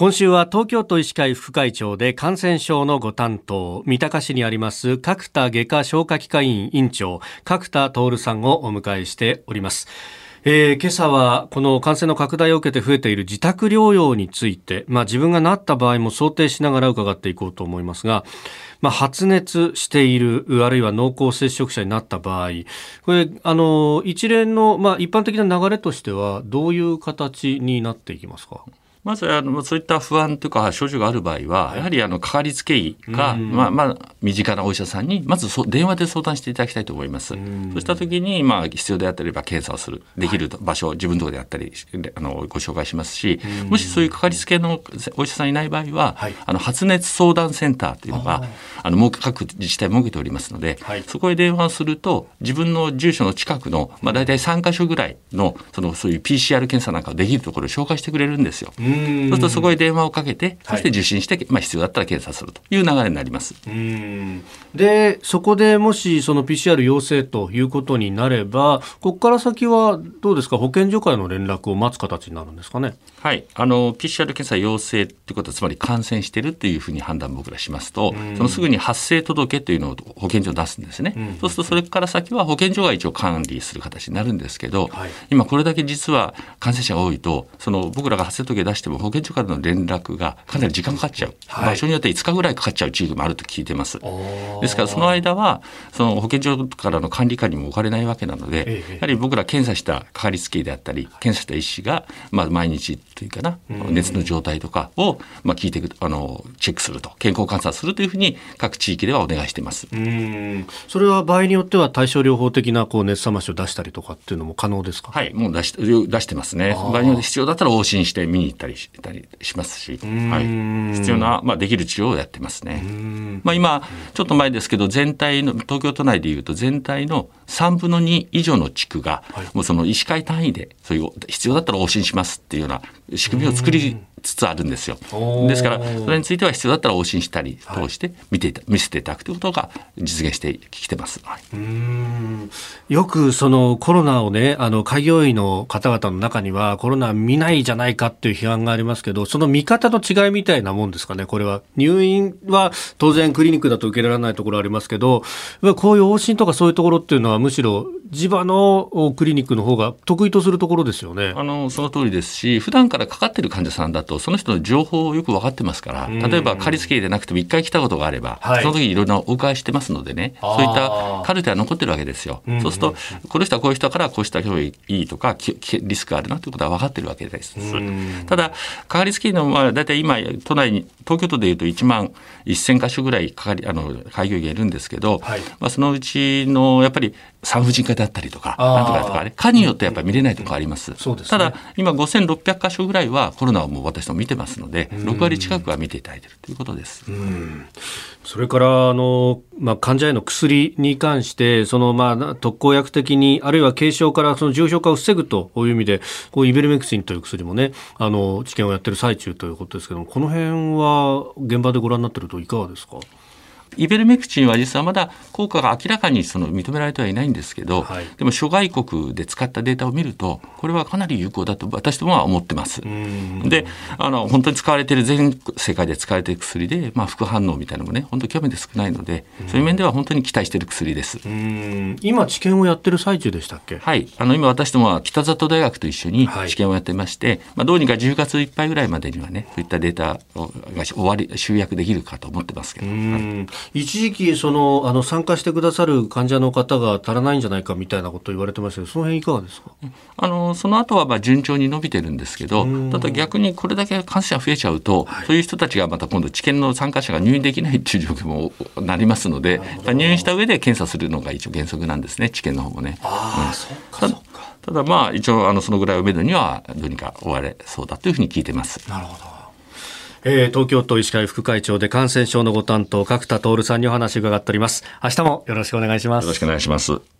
今週は東京都医師会副会長で感染症のご担当三鷹市にあります角田外科消化器科院院長角田徹さんをお迎えしております。えー、今朝はこの感染の拡大を受けて増えている自宅療養について、まあ、自分がなった場合も想定しながら伺っていこうと思いますが、まあ、発熱しているあるいは濃厚接触者になった場合これあの一連の、まあ、一般的な流れとしてはどういう形になっていきますか？まずあのそういった不安というか症状がある場合は、やはりあのかかりつけ医か、まあまあ、身近なお医者さんにまずそ電話で相談していただきたいと思います。そうした時に、まあ、必要であったりば検査をするできる場所、自分のところであったりあのご紹介しますしもしそういうかかりつけのお医者さんいない場合は、はい、あの発熱相談センターというのがあの各自治体設けておりますので、はい、そこへ電話をすると自分の住所の近くの、まあ、大体3か所ぐらいのそのそういう PCR 検査なんかをできるところを紹介してくれるんですよ。そうするとそこへ電話をかけて、そして受診して、まあ、必要だったら検査するという流れになります。で、そこでもしその PCR 陽性ということになれば、ここから先はどうですか、保健所からの連絡を待つ形になるんですかね？はい、あの PCR 検査陽性ということは、つまり感染しているというふうに判断僕らしますと、そのすぐに発生届というのを保健所に出すんですね。そうすると、それから先は保健所が一応管理する形になるんですけど、はい、今これだけ実は感染者が多いと、その僕らが発生届出しても保健所からの連絡がかなり時間かかっちゃう、はい、場所によって5日ぐらいかかっちゃう地域もあると聞いてます。ですからその間はその保健所からの管理下にも置かれないわけなので、ええ、やはり僕ら検査したかかりつけ医であったり検査した医師が、まあ、毎日というかな、熱の状態とかを、まあ、聞いていくあのチェックすると健康観察するというふうに各地域ではお願いしています。それは場合によっては対症療法的なこう熱冷ましを出したりとかっていうのも可能ですか？はいもう出し出してますね。場合によって必要だったら往診して見に行ったりしたりしますし、はい、必要な、まあ、できる治療をやってますね。まあ、今ちょっと前ですけど全体の東京都内でいうと全体の3分の2以上の地区が、もうその医師会単位でそういう必要だったら往診しますっていうような仕組みを作りつつあるんですよ。ですからそれについては必要だったら往診したり通して見ていた、見せていただくということが実現してきてます。はい、よくそのコロナをねあの開業医の方々の中にはコロナ見ないじゃないかっていう批判がありますけどその見方の違いみたいなもんですかね？これは入院は当然クリニックだと受けられないところありますけどこういう往診とかそういうところっていうのはむしろ地場のクリニックの方が得意とするところですよね。あのその通りですし普段からかかってる患者さんだとその人の情報をよく分かってますから例えばかりつけ医でなくても1回来たことがあれば、はい、その時いろいろなお伺いしてますのでねそういったカルテは残ってるわけですよ。そうするとこの人はこういう人からこうした方がいいとかリスクあるなということは分かってるわけです。ただかかりつけ医のまあ大体今都内に東京都でいうと1万1000箇所ぐらいかかりあの開業医がいるんですけど、はい、まあ、そのうちのやっぱり産婦人科だったりとかなんとかとかね科によってやっぱり見れないところあります。うん。ね、ただ今5600箇所ぐらいはコロナをもう私も見てますので6割近くは見ていただいているということです。それからあの、まあ、患者への薬に関してその、まあ、特効薬的にあるいは軽症からその重症化を防ぐという意味でこうイベルメクチンという薬もねあの治験をやっている最中ということですけどもこの辺は現場でご覧になっているといかがですか？イベルメクチンは実はまだ効果が明らかにその認められてはいないんですけど、はい、でも諸外国で使ったデータを見るとこれはかなり有効だと私どもは思ってます。であの本当に使われている全世界で使われている薬で、まあ、副反応みたいなのもね本当極めて少ないのでそういう面では本当に期待している薬です。今治験をやってる最中でしたっけ？はい。あの今私どもは北里大学と一緒に治験をやってまして、はい、まあ、どうにか10月いっぱいぐらいまでにはねそういったデータが終わり集約できるかと思ってますけど。一時期そのあの参加してくださる患者の方が足らないんじゃないかみたいなことを言われてましたけどその辺いかがですか？あのその後はまあ順調に伸びてるんですけどただ逆にこれだけ感染者増えちゃうと、はい、そういう人たちがまた今度治験の参加者が入院できないっていう状況もなりますので入院した上で検査するのが一応原則なんですね治験の方もね。あうん、そっかそっか。ただまあ一応あのそのぐらいをめどにはどうにか終われそうだというふうに聞いてます。なるほどえー、東京都医師会副会長で感染症のご担当角田徹さんにお話伺っております。明日もよろしくお願いします。よろしくお願いします。